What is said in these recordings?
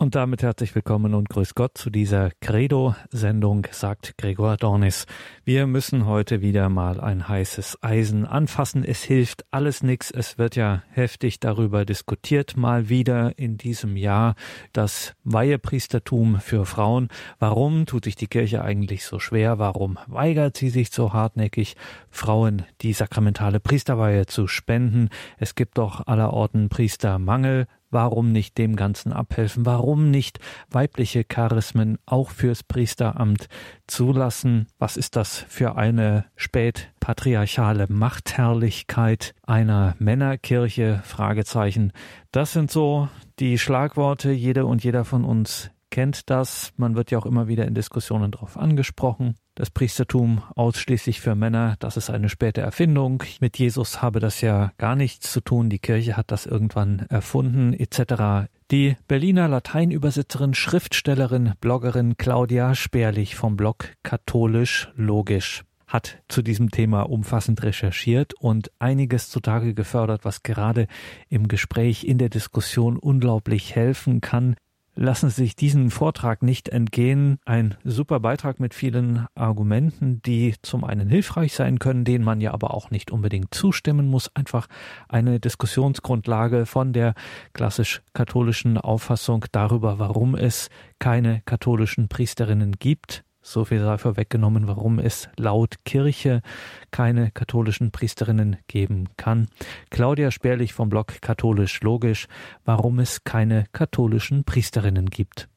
Und damit herzlich willkommen und grüß Gott zu dieser Credo-Sendung, sagt Gregor Dornis. Wir müssen heute wieder mal ein heißes Eisen anfassen. Es hilft alles nichts. Es wird ja heftig darüber diskutiert, mal wieder in diesem Jahr das Weihepriestertum für Frauen. Warum tut sich die Kirche eigentlich so schwer? Warum weigert sie sich so hartnäckig, Frauen die sakramentale Priesterweihe zu spenden? Es gibt doch allerorten Priestermangel. Warum nicht dem Ganzen abhelfen? Warum nicht weibliche Charismen auch fürs Priesteramt zulassen? Was ist das für eine spätpatriarchale Machtherrlichkeit einer Männerkirche? Fragezeichen. Das sind so die Schlagworte. Jede und jeder von uns kennt das. Man wird ja auch immer wieder in Diskussionen darauf angesprochen das Priestertum ausschließlich für Männer, das ist eine späte Erfindung. Mit Jesus habe das ja gar nichts zu tun. Die Kirche hat das irgendwann erfunden, etc. Die Berliner Lateinübersetzerin, Schriftstellerin, Bloggerin Claudia Sperlich vom Blog Katholisch Logisch hat zu diesem Thema umfassend recherchiert und einiges zutage gefördert, was gerade im Gespräch, in der Diskussion unglaublich helfen kann lassen Sie sich diesen Vortrag nicht entgehen. Ein super Beitrag mit vielen Argumenten, die zum einen hilfreich sein können, denen man ja aber auch nicht unbedingt zustimmen muss. Einfach eine Diskussionsgrundlage von der klassisch-katholischen Auffassung darüber, warum es keine katholischen Priesterinnen gibt so viel sei vorweggenommen, warum es laut Kirche keine katholischen Priesterinnen geben kann. Claudia Sperlich vom Blog Katholisch Logisch, warum es keine katholischen Priesterinnen gibt.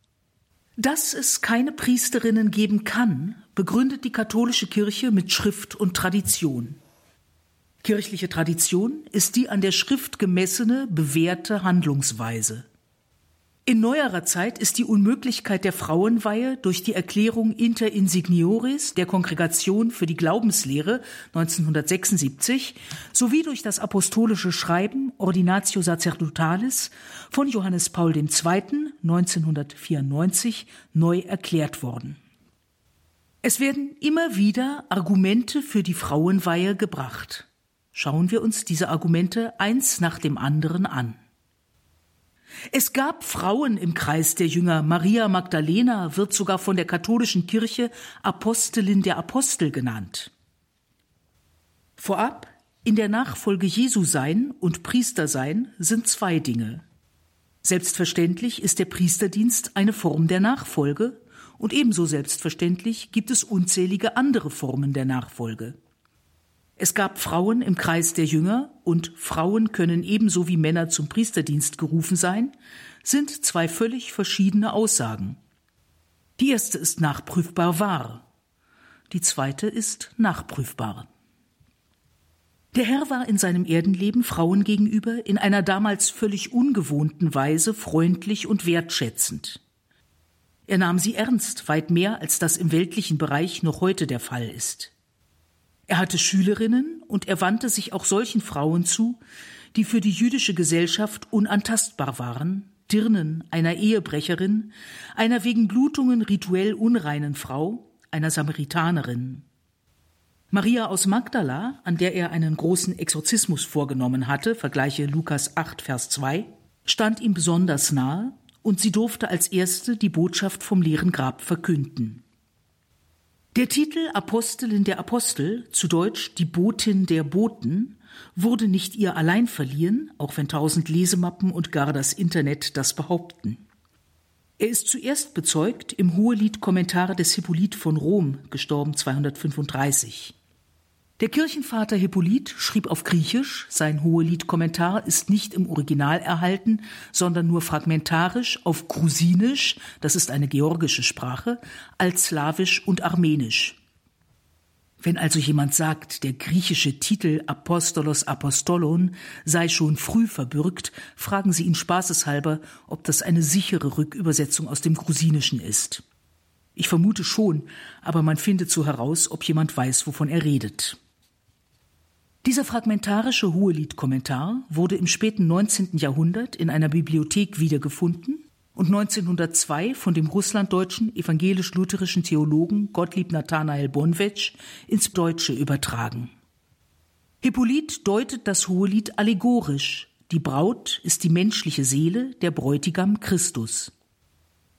Dass es keine Priesterinnen geben kann, begründet die katholische Kirche mit Schrift und Tradition. Kirchliche Tradition ist die an der Schrift gemessene, bewährte Handlungsweise. In neuerer Zeit ist die Unmöglichkeit der Frauenweihe durch die Erklärung Inter Insignioris der Kongregation für die Glaubenslehre 1976 sowie durch das apostolische Schreiben Ordinatio Sacerdotales von Johannes Paul II. 1994 neu erklärt worden. Es werden immer wieder Argumente für die Frauenweihe gebracht. Schauen wir uns diese Argumente eins nach dem anderen an. Es gab Frauen im Kreis der Jünger. Maria Magdalena wird sogar von der katholischen Kirche Apostelin der Apostel genannt. Vorab, in der Nachfolge Jesu sein und Priester sein sind zwei Dinge. Selbstverständlich ist der Priesterdienst eine Form der Nachfolge und ebenso selbstverständlich gibt es unzählige andere Formen der Nachfolge. Es gab Frauen im Kreis der Jünger und Frauen können ebenso wie Männer zum Priesterdienst gerufen sein, sind zwei völlig verschiedene Aussagen. Die erste ist nachprüfbar wahr, die zweite ist nachprüfbar. Der Herr war in seinem Erdenleben Frauen gegenüber in einer damals völlig ungewohnten Weise freundlich und wertschätzend. Er nahm sie ernst, weit mehr als das im weltlichen Bereich noch heute der Fall ist. Er hatte Schülerinnen und er wandte sich auch solchen Frauen zu, die für die jüdische Gesellschaft unantastbar waren, Dirnen einer Ehebrecherin, einer wegen Blutungen rituell unreinen Frau, einer Samaritanerin. Maria aus Magdala, an der er einen großen Exorzismus vorgenommen hatte, vergleiche Lukas 8, Vers 2, stand ihm besonders nahe und sie durfte als erste die Botschaft vom leeren Grab verkünden. Der Titel Apostelin der Apostel, zu Deutsch die Botin der Boten, wurde nicht ihr allein verliehen, auch wenn tausend Lesemappen und gar das Internet das behaupten. Er ist zuerst bezeugt im Hohelied Kommentare des Hippolyt von Rom, gestorben 235. Der Kirchenvater Hippolyt schrieb auf Griechisch, sein Hohelied-Kommentar ist nicht im Original erhalten, sondern nur fragmentarisch auf Grusinisch, das ist eine georgische Sprache, als Slawisch und Armenisch. Wenn also jemand sagt, der griechische Titel Apostolos Apostolon sei schon früh verbürgt, fragen Sie ihn spaßeshalber, ob das eine sichere Rückübersetzung aus dem Grusinischen ist. Ich vermute schon, aber man findet so heraus, ob jemand weiß, wovon er redet. Dieser fragmentarische Hohelied-Kommentar wurde im späten 19. Jahrhundert in einer Bibliothek wiedergefunden und 1902 von dem russlanddeutschen evangelisch-lutherischen Theologen Gottlieb Nathanael Bonwetsch ins Deutsche übertragen. Hippolyt deutet das Hohelied allegorisch. Die Braut ist die menschliche Seele, der Bräutigam Christus.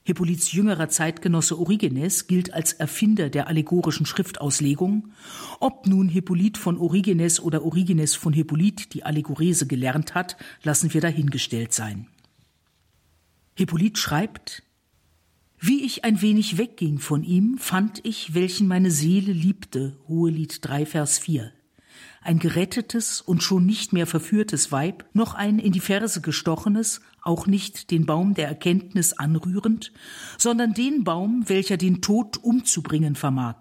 Hippolyts jüngerer Zeitgenosse Origenes gilt als Erfinder der allegorischen Schriftauslegung. Ob nun Hippolyt von Origenes oder Origenes von Hippolyt die Allegorese gelernt hat, lassen wir dahingestellt sein. Hippolyt schreibt, wie ich ein wenig wegging von ihm, fand ich, welchen meine Seele liebte, Hohelied 3, Vers 4 ein gerettetes und schon nicht mehr verführtes Weib, noch ein in die Ferse gestochenes, auch nicht den Baum der Erkenntnis anrührend, sondern den Baum, welcher den Tod umzubringen vermag.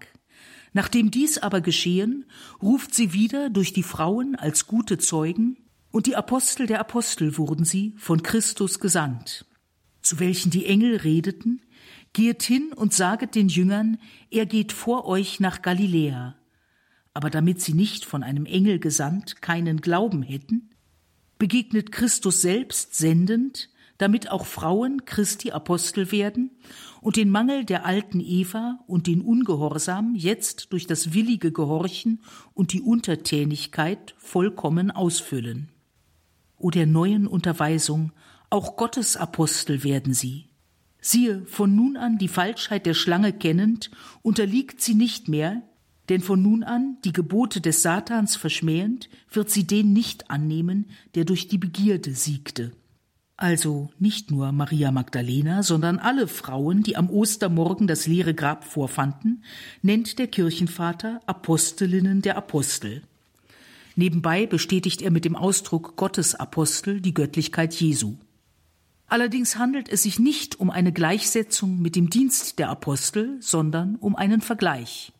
Nachdem dies aber geschehen, ruft sie wieder durch die Frauen als gute Zeugen, und die Apostel der Apostel wurden sie, von Christus gesandt. Zu welchen die Engel redeten, Gehet hin und saget den Jüngern, er geht vor euch nach Galiläa aber damit sie nicht von einem Engel gesandt keinen Glauben hätten, begegnet Christus selbst sendend, damit auch Frauen Christi Apostel werden und den Mangel der alten Eva und den Ungehorsam jetzt durch das willige Gehorchen und die Untertänigkeit vollkommen ausfüllen. O der neuen Unterweisung, auch Gottes Apostel werden sie. Siehe, von nun an die Falschheit der Schlange kennend, unterliegt sie nicht mehr, denn von nun an, die Gebote des Satans verschmähend, wird sie den nicht annehmen, der durch die Begierde siegte. Also nicht nur Maria Magdalena, sondern alle Frauen, die am Ostermorgen das leere Grab vorfanden, nennt der Kirchenvater Apostelinnen der Apostel. Nebenbei bestätigt er mit dem Ausdruck Gottes Apostel die Göttlichkeit Jesu. Allerdings handelt es sich nicht um eine Gleichsetzung mit dem Dienst der Apostel, sondern um einen Vergleich.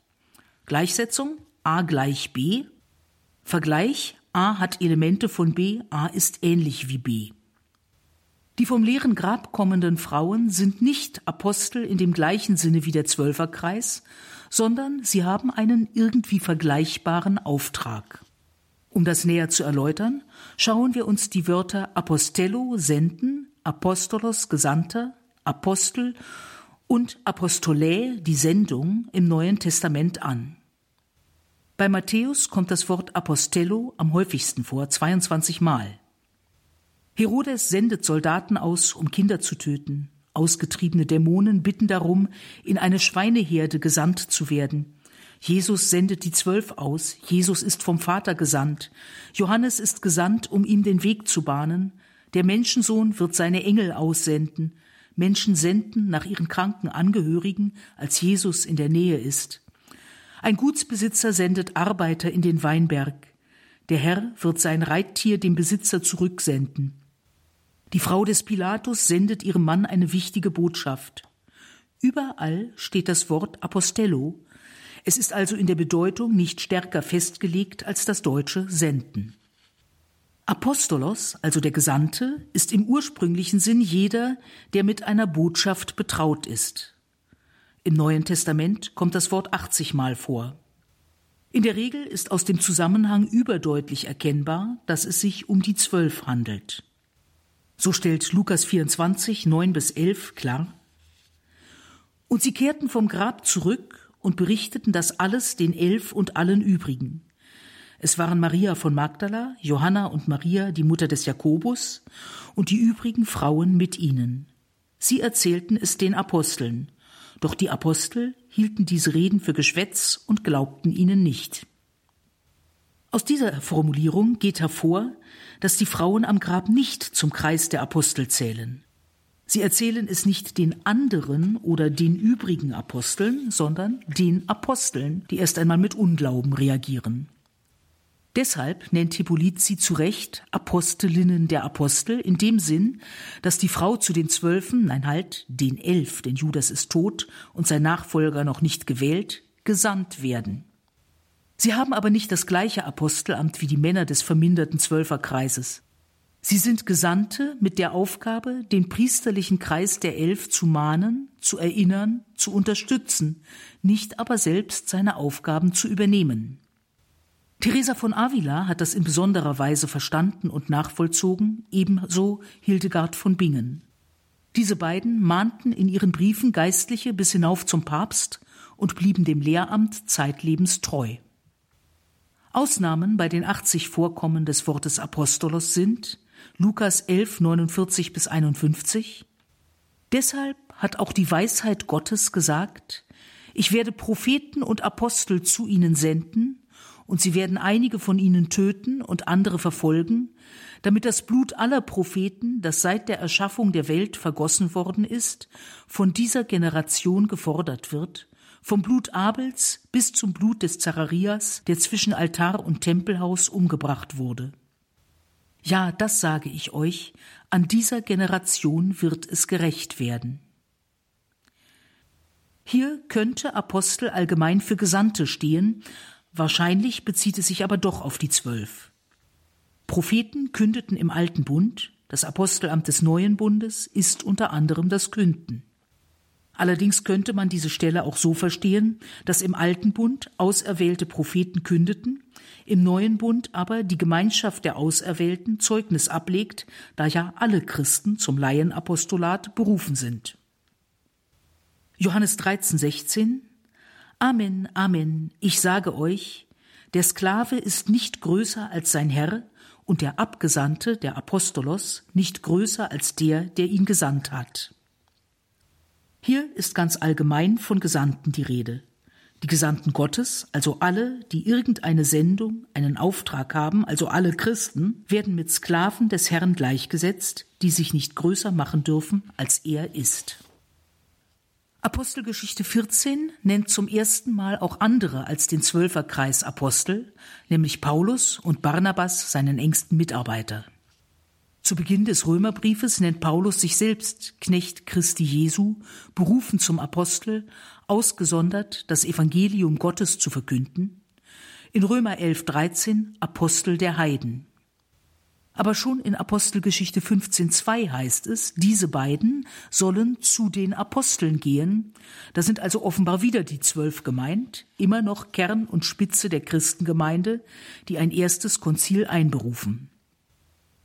Gleichsetzung a gleich b. Vergleich a hat Elemente von b, a ist ähnlich wie b. Die vom leeren Grab kommenden Frauen sind nicht Apostel in dem gleichen Sinne wie der Zwölferkreis, sondern sie haben einen irgendwie vergleichbaren Auftrag. Um das näher zu erläutern, schauen wir uns die Wörter Apostello, senden, Apostolos, Gesandter, Apostel und Apostolae, die Sendung, im Neuen Testament an. Bei Matthäus kommt das Wort Apostello am häufigsten vor, 22 Mal. Herodes sendet Soldaten aus, um Kinder zu töten. Ausgetriebene Dämonen bitten darum, in eine Schweineherde gesandt zu werden. Jesus sendet die Zwölf aus. Jesus ist vom Vater gesandt. Johannes ist gesandt, um ihm den Weg zu bahnen. Der Menschensohn wird seine Engel aussenden. Menschen senden nach ihren kranken Angehörigen, als Jesus in der Nähe ist. Ein Gutsbesitzer sendet Arbeiter in den Weinberg. Der Herr wird sein Reittier dem Besitzer zurücksenden. Die Frau des Pilatus sendet ihrem Mann eine wichtige Botschaft. Überall steht das Wort Apostello. Es ist also in der Bedeutung nicht stärker festgelegt als das deutsche Senden. Apostolos, also der Gesandte, ist im ursprünglichen Sinn jeder, der mit einer Botschaft betraut ist. Im Neuen Testament kommt das Wort 80 Mal vor. In der Regel ist aus dem Zusammenhang überdeutlich erkennbar, dass es sich um die Zwölf handelt. So stellt Lukas 24, 9 bis 11 klar. Und sie kehrten vom Grab zurück und berichteten das alles den Elf und allen übrigen. Es waren Maria von Magdala, Johanna und Maria, die Mutter des Jakobus, und die übrigen Frauen mit ihnen. Sie erzählten es den Aposteln, doch die Apostel hielten diese Reden für Geschwätz und glaubten ihnen nicht. Aus dieser Formulierung geht hervor, dass die Frauen am Grab nicht zum Kreis der Apostel zählen. Sie erzählen es nicht den anderen oder den übrigen Aposteln, sondern den Aposteln, die erst einmal mit Unglauben reagieren. Deshalb nennt Hippolyt sie zu Recht Apostelinnen der Apostel in dem Sinn, dass die Frau zu den Zwölfen, nein halt, den Elf, denn Judas ist tot und sein Nachfolger noch nicht gewählt, gesandt werden. Sie haben aber nicht das gleiche Apostelamt wie die Männer des verminderten Zwölferkreises. Sie sind Gesandte mit der Aufgabe, den priesterlichen Kreis der Elf zu mahnen, zu erinnern, zu unterstützen, nicht aber selbst seine Aufgaben zu übernehmen. Teresa von Avila hat das in besonderer Weise verstanden und nachvollzogen, ebenso Hildegard von Bingen. Diese beiden mahnten in ihren Briefen Geistliche bis hinauf zum Papst und blieben dem Lehramt zeitlebens treu. Ausnahmen bei den 80 Vorkommen des Wortes Apostolos sind Lukas 11, 49 bis 51, Deshalb hat auch die Weisheit Gottes gesagt, ich werde Propheten und Apostel zu ihnen senden, und sie werden einige von ihnen töten und andere verfolgen, damit das Blut aller Propheten, das seit der Erschaffung der Welt vergossen worden ist, von dieser Generation gefordert wird, vom Blut Abels bis zum Blut des Zacharias, der zwischen Altar und Tempelhaus umgebracht wurde. Ja, das sage ich euch, an dieser Generation wird es gerecht werden. Hier könnte Apostel allgemein für Gesandte stehen, wahrscheinlich bezieht es sich aber doch auf die Zwölf. Propheten kündeten im Alten Bund, das Apostelamt des Neuen Bundes ist unter anderem das Künden. Allerdings könnte man diese Stelle auch so verstehen, dass im Alten Bund auserwählte Propheten kündeten, im Neuen Bund aber die Gemeinschaft der Auserwählten Zeugnis ablegt, da ja alle Christen zum Laienapostolat berufen sind. Johannes 13, 16 Amen, Amen, ich sage euch, der Sklave ist nicht größer als sein Herr und der Abgesandte, der Apostolos, nicht größer als der, der ihn gesandt hat. Hier ist ganz allgemein von Gesandten die Rede. Die Gesandten Gottes, also alle, die irgendeine Sendung, einen Auftrag haben, also alle Christen, werden mit Sklaven des Herrn gleichgesetzt, die sich nicht größer machen dürfen, als er ist. Apostelgeschichte 14 nennt zum ersten Mal auch andere als den Zwölferkreis Apostel, nämlich Paulus und Barnabas seinen engsten Mitarbeiter. Zu Beginn des Römerbriefes nennt Paulus sich selbst Knecht Christi Jesu, berufen zum Apostel, ausgesondert, das Evangelium Gottes zu verkünden. In Römer 11, 13 Apostel der Heiden. Aber schon in Apostelgeschichte 15.2 heißt es, diese beiden sollen zu den Aposteln gehen. Da sind also offenbar wieder die Zwölf gemeint, immer noch Kern und Spitze der Christengemeinde, die ein erstes Konzil einberufen.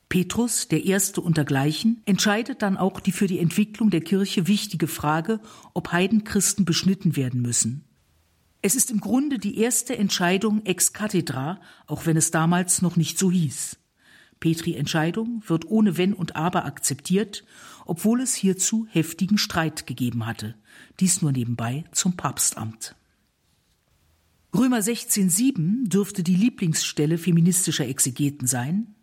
Petrus, der Erste untergleichen, entscheidet dann auch die für die Entwicklung der Kirche wichtige Frage, ob Heidenchristen beschnitten werden müssen. Es ist im Grunde die erste Entscheidung ex cathedra, auch wenn es damals noch nicht so hieß. Petri Entscheidung wird ohne Wenn und Aber akzeptiert, obwohl es hierzu heftigen Streit gegeben hatte. Dies nur nebenbei zum Papstamt. Römer 16,7 dürfte die Lieblingsstelle feministischer Exegeten sein.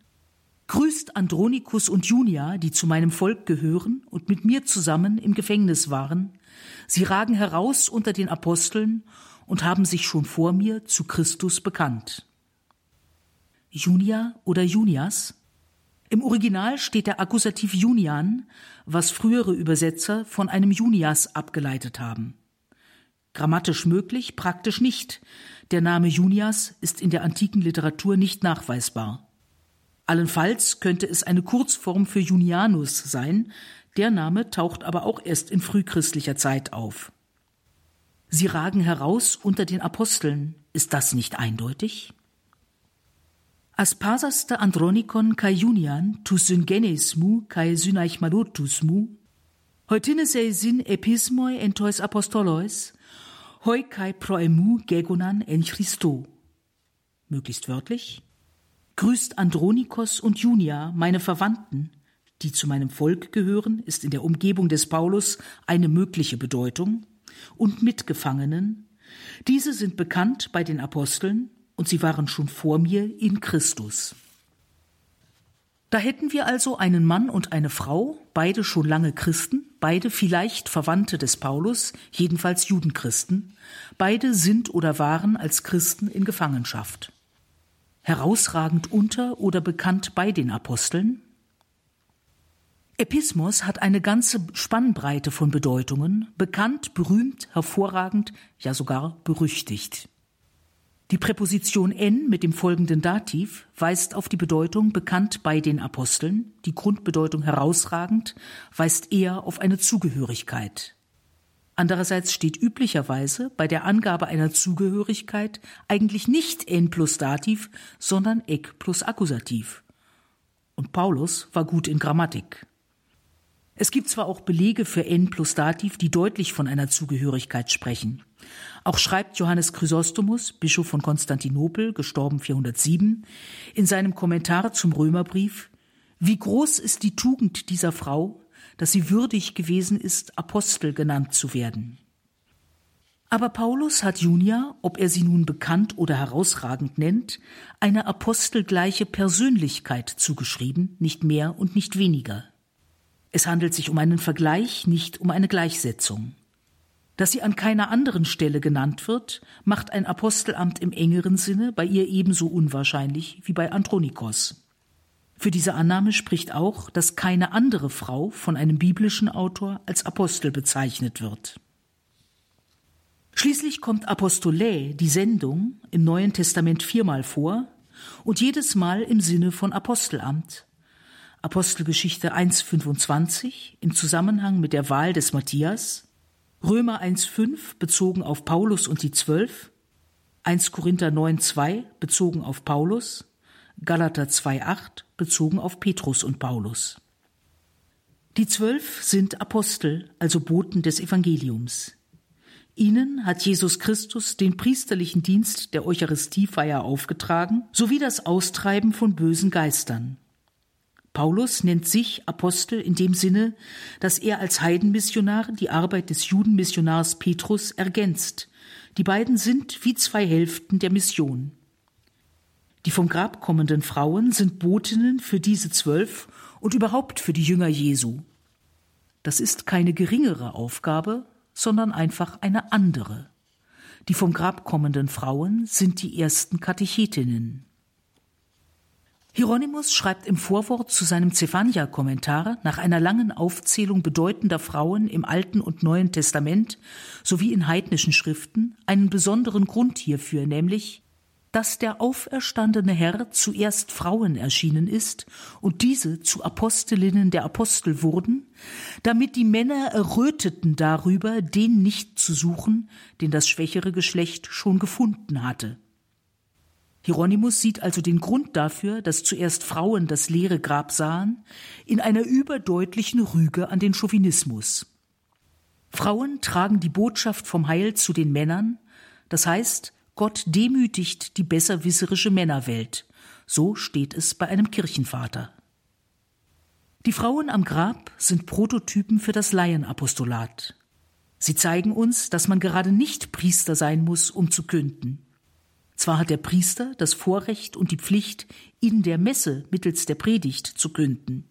Grüßt Andronikus und Junia, die zu meinem Volk gehören und mit mir zusammen im Gefängnis waren. Sie ragen heraus unter den Aposteln und haben sich schon vor mir zu Christus bekannt. Junia oder Junias. Im Original steht der Akkusativ Junian, was frühere Übersetzer von einem Junias abgeleitet haben. Grammatisch möglich, praktisch nicht. Der Name Junias ist in der antiken Literatur nicht nachweisbar. Allenfalls könnte es eine Kurzform für Junianus sein, der Name taucht aber auch erst in frühchristlicher Zeit auf. Sie ragen heraus unter den Aposteln. Ist das nicht eindeutig? Aspasaste Andronikon kai Junian tu syngenesmu kai synaichmalotusmu, heutine sei syn epismoi entois apostolois, hoi kai proemu gegonan en Christo. Möglichst wörtlich. Grüßt Andronikos und Junia, meine Verwandten, die zu meinem Volk gehören, ist in der Umgebung des Paulus eine mögliche Bedeutung, und Mitgefangenen. Diese sind bekannt bei den Aposteln und sie waren schon vor mir in Christus. Da hätten wir also einen Mann und eine Frau, beide schon lange Christen, beide vielleicht Verwandte des Paulus, jedenfalls Judenchristen, beide sind oder waren als Christen in Gefangenschaft. Herausragend unter oder bekannt bei den Aposteln? Epismos hat eine ganze Spannbreite von Bedeutungen, bekannt, berühmt, hervorragend, ja sogar berüchtigt. Die Präposition n mit dem folgenden Dativ weist auf die Bedeutung bekannt bei den Aposteln, die Grundbedeutung herausragend weist eher auf eine Zugehörigkeit. Andererseits steht üblicherweise bei der Angabe einer Zugehörigkeit eigentlich nicht n plus Dativ, sondern ek plus Akkusativ. Und Paulus war gut in Grammatik. Es gibt zwar auch Belege für n plus Dativ, die deutlich von einer Zugehörigkeit sprechen. Auch schreibt Johannes Chrysostomus, Bischof von Konstantinopel, gestorben 407, in seinem Kommentar zum Römerbrief, wie groß ist die Tugend dieser Frau, dass sie würdig gewesen ist, Apostel genannt zu werden. Aber Paulus hat Junia, ob er sie nun bekannt oder herausragend nennt, eine apostelgleiche Persönlichkeit zugeschrieben, nicht mehr und nicht weniger. Es handelt sich um einen Vergleich, nicht um eine Gleichsetzung. Dass sie an keiner anderen Stelle genannt wird, macht ein Apostelamt im engeren Sinne bei ihr ebenso unwahrscheinlich wie bei Andronikos. Für diese Annahme spricht auch, dass keine andere Frau von einem biblischen Autor als Apostel bezeichnet wird. Schließlich kommt Apostolä, die Sendung, im Neuen Testament viermal vor und jedes Mal im Sinne von Apostelamt. Apostelgeschichte 1.25 im Zusammenhang mit der Wahl des Matthias, Römer 1.5 bezogen auf Paulus und die Zwölf, 1 Korinther 9.2 bezogen auf Paulus, Galater 2.8 bezogen auf Petrus und Paulus. Die Zwölf sind Apostel, also Boten des Evangeliums. Ihnen hat Jesus Christus den priesterlichen Dienst der Eucharistiefeier aufgetragen, sowie das Austreiben von bösen Geistern. Paulus nennt sich Apostel in dem Sinne, dass er als Heidenmissionar die Arbeit des Judenmissionars Petrus ergänzt. Die beiden sind wie zwei Hälften der Mission. Die vom Grab kommenden Frauen sind Botinnen für diese zwölf und überhaupt für die Jünger Jesu. Das ist keine geringere Aufgabe, sondern einfach eine andere. Die vom Grab kommenden Frauen sind die ersten Katechetinnen. Hieronymus schreibt im Vorwort zu seinem Zephania-Kommentar nach einer langen Aufzählung bedeutender Frauen im Alten und Neuen Testament sowie in heidnischen Schriften einen besonderen Grund hierfür, nämlich dass der auferstandene Herr zuerst Frauen erschienen ist und diese zu Apostelinnen der Apostel wurden, damit die Männer erröteten darüber, den nicht zu suchen, den das schwächere Geschlecht schon gefunden hatte. Hieronymus sieht also den Grund dafür, dass zuerst Frauen das leere Grab sahen, in einer überdeutlichen Rüge an den Chauvinismus. Frauen tragen die Botschaft vom Heil zu den Männern, das heißt, Gott demütigt die besserwisserische Männerwelt. So steht es bei einem Kirchenvater. Die Frauen am Grab sind Prototypen für das Laienapostolat. Sie zeigen uns, dass man gerade nicht Priester sein muss, um zu künden. Zwar hat der Priester das Vorrecht und die Pflicht, in der Messe mittels der Predigt zu künden.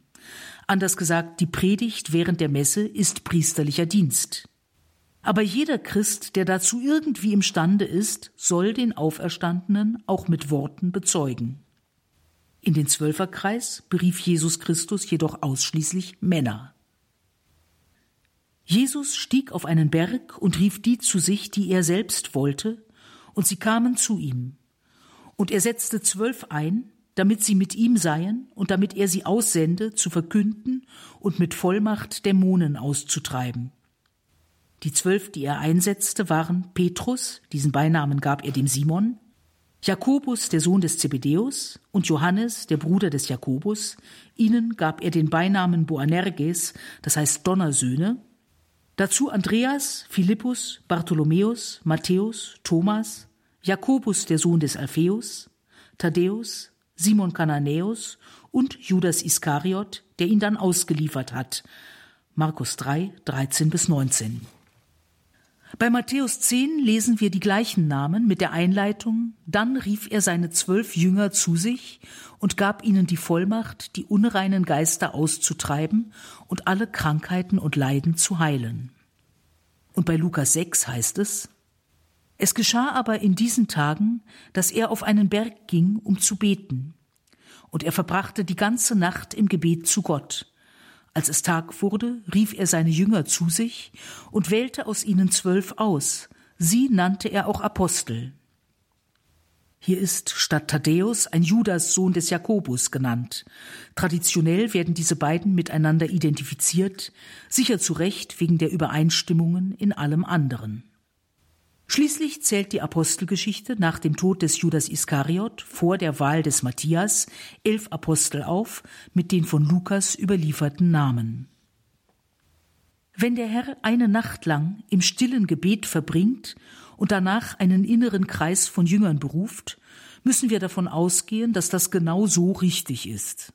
Anders gesagt, die Predigt während der Messe ist priesterlicher Dienst. Aber jeder Christ, der dazu irgendwie imstande ist, soll den Auferstandenen auch mit Worten bezeugen. In den Zwölferkreis berief Jesus Christus jedoch ausschließlich Männer. Jesus stieg auf einen Berg und rief die zu sich, die er selbst wollte, und sie kamen zu ihm. Und er setzte zwölf ein, damit sie mit ihm seien und damit er sie aussende, zu verkünden und mit Vollmacht Dämonen auszutreiben. Die zwölf, die er einsetzte, waren Petrus, diesen Beinamen gab er dem Simon, Jakobus, der Sohn des Zebedäus, und Johannes, der Bruder des Jakobus. Ihnen gab er den Beinamen Boanerges, das heißt Donnersöhne, Dazu Andreas, Philippus, Bartholomäus, Matthäus, Thomas, Jakobus, der Sohn des Alpheus, Thaddäus, Simon Kananäus und Judas Iskariot, der ihn dann ausgeliefert hat. Markus 3, 13 bis 19. Bei Matthäus 10 lesen wir die gleichen Namen mit der Einleitung, dann rief er seine zwölf Jünger zu sich und gab ihnen die Vollmacht, die unreinen Geister auszutreiben und alle Krankheiten und Leiden zu heilen. Und bei Lukas 6 heißt es, es geschah aber in diesen Tagen, dass er auf einen Berg ging, um zu beten. Und er verbrachte die ganze Nacht im Gebet zu Gott. Als es Tag wurde, rief er seine Jünger zu sich und wählte aus ihnen zwölf aus. Sie nannte er auch Apostel. Hier ist statt Thaddäus ein Judas Sohn des Jakobus genannt. Traditionell werden diese beiden miteinander identifiziert, sicher zu Recht wegen der Übereinstimmungen in allem anderen. Schließlich zählt die Apostelgeschichte nach dem Tod des Judas Iskariot vor der Wahl des Matthias elf Apostel auf mit den von Lukas überlieferten Namen. Wenn der Herr eine Nacht lang im stillen Gebet verbringt und danach einen inneren Kreis von Jüngern beruft, müssen wir davon ausgehen, dass das genau so richtig ist.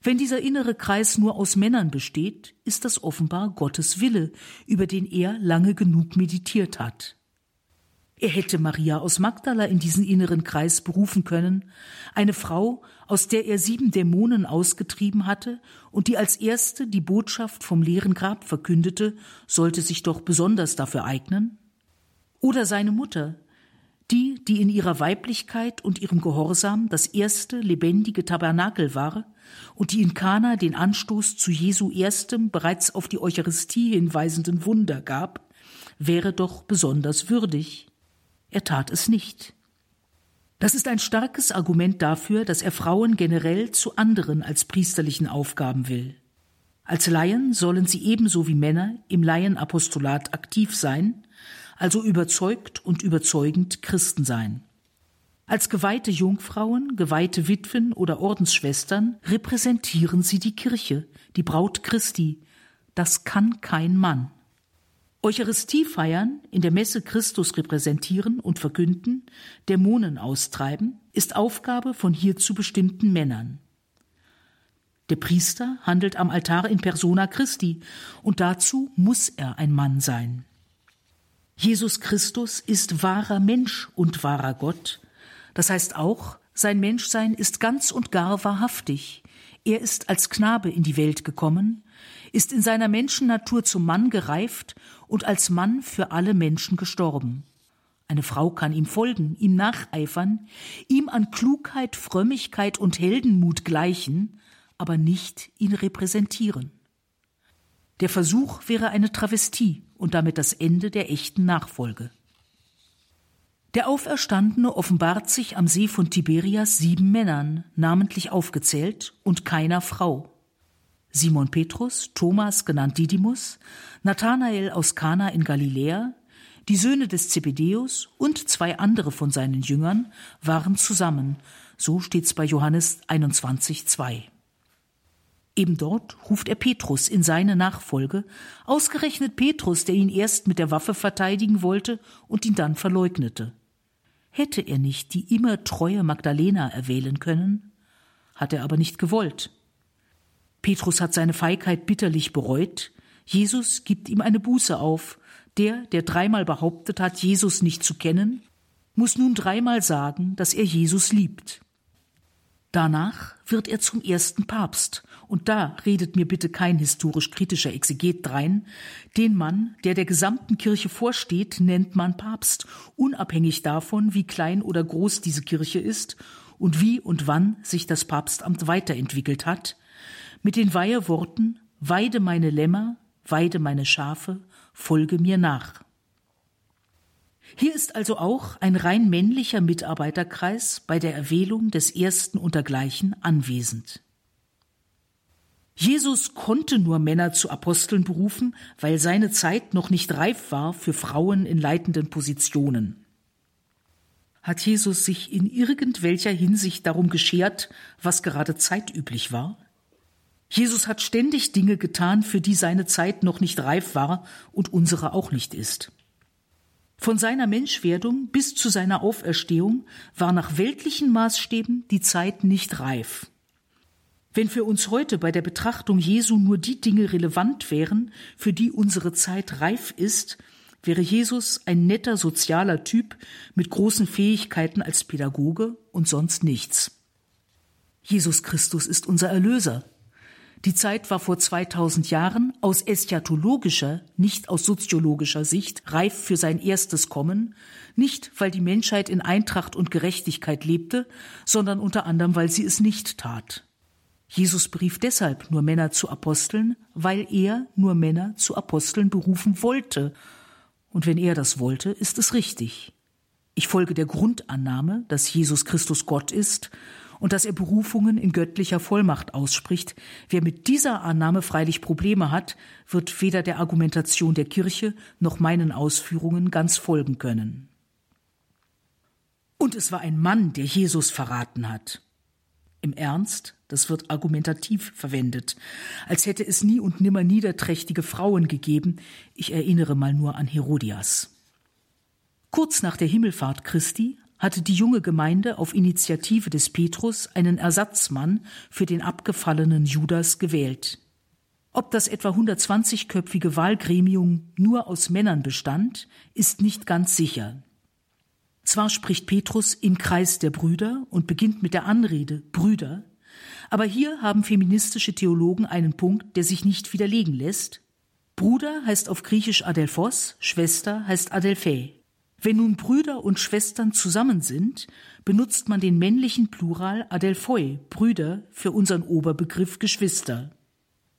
Wenn dieser innere Kreis nur aus Männern besteht, ist das offenbar Gottes Wille, über den er lange genug meditiert hat. Er hätte Maria aus Magdala in diesen inneren Kreis berufen können, eine Frau, aus der er sieben Dämonen ausgetrieben hatte und die als erste die Botschaft vom leeren Grab verkündete, sollte sich doch besonders dafür eignen. Oder seine Mutter, die, die in ihrer Weiblichkeit und ihrem Gehorsam das erste lebendige Tabernakel war und die in Kana den Anstoß zu Jesu erstem bereits auf die Eucharistie hinweisenden Wunder gab, wäre doch besonders würdig. Er tat es nicht. Das ist ein starkes Argument dafür, dass er Frauen generell zu anderen als priesterlichen Aufgaben will. Als Laien sollen sie ebenso wie Männer im Laienapostolat aktiv sein, also überzeugt und überzeugend Christen sein. Als geweihte Jungfrauen, geweihte Witwen oder Ordensschwestern repräsentieren sie die Kirche, die Braut Christi. Das kann kein Mann. Eucharistie feiern, in der Messe Christus repräsentieren und verkünden, Dämonen austreiben, ist Aufgabe von hierzu bestimmten Männern. Der Priester handelt am Altar in persona Christi, und dazu muss er ein Mann sein. Jesus Christus ist wahrer Mensch und wahrer Gott, das heißt auch, sein Menschsein ist ganz und gar wahrhaftig. Er ist als Knabe in die Welt gekommen, ist in seiner Menschennatur zum Mann gereift und als Mann für alle Menschen gestorben. Eine Frau kann ihm folgen, ihm nacheifern, ihm an Klugheit, Frömmigkeit und Heldenmut gleichen, aber nicht ihn repräsentieren. Der Versuch wäre eine Travestie und damit das Ende der echten Nachfolge. Der Auferstandene offenbart sich am See von Tiberias sieben Männern, namentlich aufgezählt, und keiner Frau. Simon Petrus, Thomas genannt Didymus, Nathanael aus Kana in Galiläa, die Söhne des Zebedeus und zwei andere von seinen Jüngern waren zusammen. So steht's bei Johannes 21, 2. Eben dort ruft er Petrus in seine Nachfolge, ausgerechnet Petrus, der ihn erst mit der Waffe verteidigen wollte und ihn dann verleugnete. Hätte er nicht die immer treue Magdalena erwählen können? Hat er aber nicht gewollt. Petrus hat seine Feigheit bitterlich bereut. Jesus gibt ihm eine Buße auf. Der, der dreimal behauptet hat, Jesus nicht zu kennen, muss nun dreimal sagen, dass er Jesus liebt. Danach wird er zum ersten Papst, und da redet mir bitte kein historisch kritischer Exeget drein, den Mann, der der gesamten Kirche vorsteht, nennt man Papst, unabhängig davon, wie klein oder groß diese Kirche ist und wie und wann sich das Papstamt weiterentwickelt hat, mit den Weiheworten Weide meine Lämmer, weide meine Schafe, folge mir nach. Hier ist also auch ein rein männlicher Mitarbeiterkreis bei der Erwählung des ersten untergleichen anwesend. Jesus konnte nur Männer zu Aposteln berufen, weil seine Zeit noch nicht reif war für Frauen in leitenden Positionen. Hat Jesus sich in irgendwelcher Hinsicht darum geschert, was gerade zeitüblich war? Jesus hat ständig Dinge getan, für die seine Zeit noch nicht reif war und unsere auch nicht ist. Von seiner Menschwerdung bis zu seiner Auferstehung war nach weltlichen Maßstäben die Zeit nicht reif. Wenn für uns heute bei der Betrachtung Jesu nur die Dinge relevant wären, für die unsere Zeit reif ist, wäre Jesus ein netter sozialer Typ mit großen Fähigkeiten als Pädagoge und sonst nichts. Jesus Christus ist unser Erlöser, die Zeit war vor 2000 Jahren aus eschatologischer, nicht aus soziologischer Sicht reif für sein erstes Kommen, nicht weil die Menschheit in Eintracht und Gerechtigkeit lebte, sondern unter anderem, weil sie es nicht tat. Jesus berief deshalb nur Männer zu Aposteln, weil er nur Männer zu Aposteln berufen wollte. Und wenn er das wollte, ist es richtig. Ich folge der Grundannahme, dass Jesus Christus Gott ist und dass er Berufungen in göttlicher Vollmacht ausspricht. Wer mit dieser Annahme freilich Probleme hat, wird weder der Argumentation der Kirche noch meinen Ausführungen ganz folgen können. Und es war ein Mann, der Jesus verraten hat. Im Ernst, das wird argumentativ verwendet, als hätte es nie und nimmer niederträchtige Frauen gegeben. Ich erinnere mal nur an Herodias. Kurz nach der Himmelfahrt Christi hatte die junge Gemeinde auf Initiative des Petrus einen Ersatzmann für den abgefallenen Judas gewählt. Ob das etwa 120-köpfige Wahlgremium nur aus Männern bestand, ist nicht ganz sicher. Zwar spricht Petrus im Kreis der Brüder und beginnt mit der Anrede Brüder, aber hier haben feministische Theologen einen Punkt, der sich nicht widerlegen lässt. Bruder heißt auf Griechisch Adelphos, Schwester heißt Adelphä. Wenn nun Brüder und Schwestern zusammen sind, benutzt man den männlichen Plural Adelphoi, Brüder, für unseren Oberbegriff Geschwister.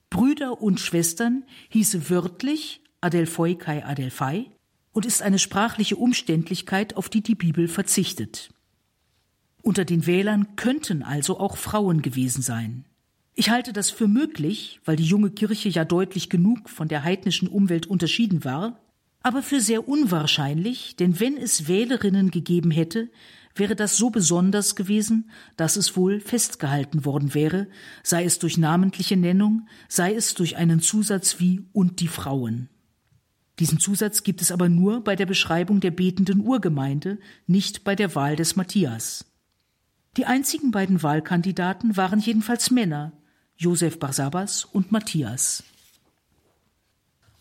Brüder und Schwestern hieße wörtlich Adelphoi kai Adelphai und ist eine sprachliche Umständlichkeit, auf die die Bibel verzichtet. Unter den Wählern könnten also auch Frauen gewesen sein. Ich halte das für möglich, weil die junge Kirche ja deutlich genug von der heidnischen Umwelt unterschieden war, aber für sehr unwahrscheinlich, denn wenn es Wählerinnen gegeben hätte, wäre das so besonders gewesen, dass es wohl festgehalten worden wäre, sei es durch namentliche Nennung, sei es durch einen Zusatz wie und die Frauen. Diesen Zusatz gibt es aber nur bei der Beschreibung der betenden Urgemeinde, nicht bei der Wahl des Matthias. Die einzigen beiden Wahlkandidaten waren jedenfalls Männer, Josef Barsabas und Matthias.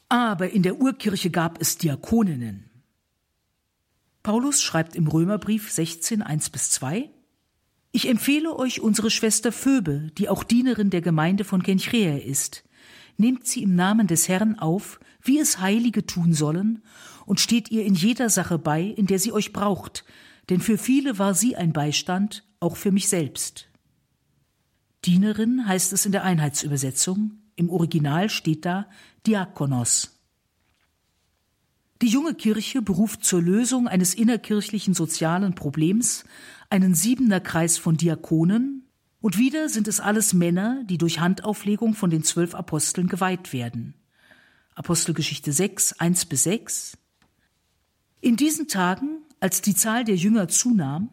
Aber in der Urkirche gab es Diakoninnen. Paulus schreibt im Römerbrief 16, 1 bis 2, Ich empfehle euch unsere Schwester Phoebe, die auch Dienerin der Gemeinde von Kenchrea ist. Nehmt sie im Namen des Herrn auf, wie es Heilige tun sollen, und steht ihr in jeder Sache bei, in der sie euch braucht, denn für viele war sie ein Beistand, auch für mich selbst. Dienerin heißt es in der Einheitsübersetzung, im Original steht da Diakonos. Die junge Kirche beruft zur Lösung eines innerkirchlichen sozialen Problems einen siebener Kreis von Diakonen, und wieder sind es alles Männer, die durch Handauflegung von den zwölf Aposteln geweiht werden. Apostelgeschichte 6, 1 bis 6. In diesen Tagen, als die Zahl der Jünger zunahm,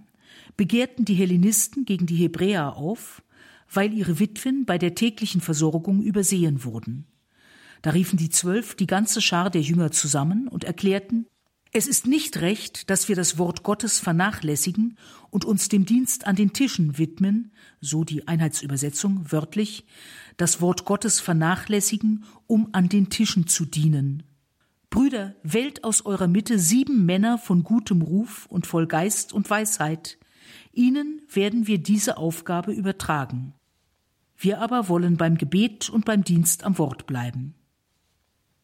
begehrten die Hellenisten gegen die Hebräer auf, weil ihre Witwen bei der täglichen Versorgung übersehen wurden. Da riefen die Zwölf die ganze Schar der Jünger zusammen und erklärten, es ist nicht recht, dass wir das Wort Gottes vernachlässigen und uns dem Dienst an den Tischen widmen, so die Einheitsübersetzung wörtlich, das Wort Gottes vernachlässigen, um an den Tischen zu dienen. Brüder, wählt aus eurer Mitte sieben Männer von gutem Ruf und voll Geist und Weisheit. Ihnen werden wir diese Aufgabe übertragen. Wir aber wollen beim Gebet und beim Dienst am Wort bleiben.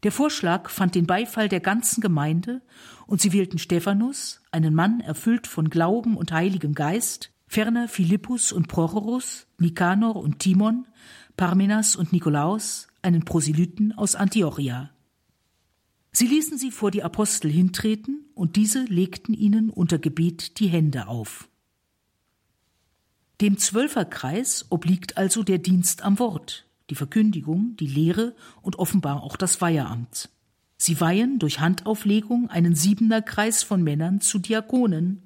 Der Vorschlag fand den Beifall der ganzen Gemeinde, und sie wählten Stephanus, einen Mann erfüllt von Glauben und Heiligem Geist, ferner Philippus und Prochorus, Nikanor und Timon, Parmenas und Nikolaus, einen Proselyten aus Antiochia. Sie ließen sie vor die Apostel hintreten, und diese legten ihnen unter Gebet die Hände auf. Dem Zwölferkreis obliegt also der Dienst am Wort, die Verkündigung, die Lehre und offenbar auch das Weiheramt. Sie weihen durch Handauflegung einen siebener Kreis von Männern zu Diakonen,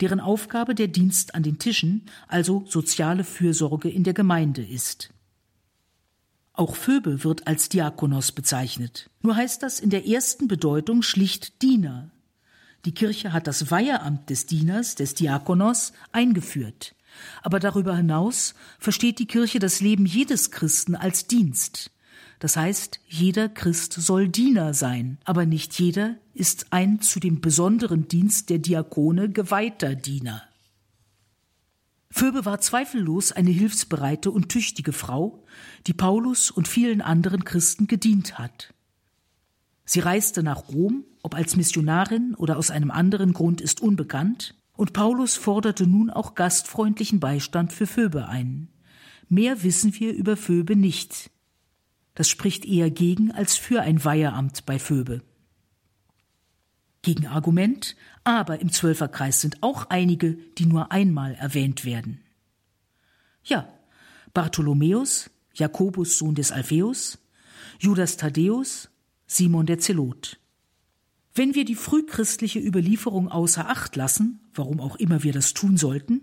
deren Aufgabe der Dienst an den Tischen, also soziale Fürsorge in der Gemeinde ist. Auch Phoebe wird als Diakonos bezeichnet. Nur heißt das in der ersten Bedeutung schlicht Diener. Die Kirche hat das Weiheramt des Dieners, des Diakonos, eingeführt. Aber darüber hinaus versteht die Kirche das Leben jedes Christen als Dienst. Das heißt, jeder Christ soll Diener sein, aber nicht jeder ist ein zu dem besonderen Dienst der Diakone geweihter Diener. Phoebe war zweifellos eine hilfsbereite und tüchtige Frau, die Paulus und vielen anderen Christen gedient hat. Sie reiste nach Rom, ob als Missionarin oder aus einem anderen Grund ist unbekannt, und Paulus forderte nun auch gastfreundlichen Beistand für Phoebe ein. Mehr wissen wir über Phoebe nicht. Das spricht eher gegen als für ein Weiheramt bei Phoebe. Gegenargument, aber im Zwölferkreis sind auch einige, die nur einmal erwähnt werden. Ja, Bartholomäus, Jakobus Sohn des Alpheus, Judas Thaddäus, Simon der Zelot. Wenn wir die frühchristliche Überlieferung außer Acht lassen, warum auch immer wir das tun sollten,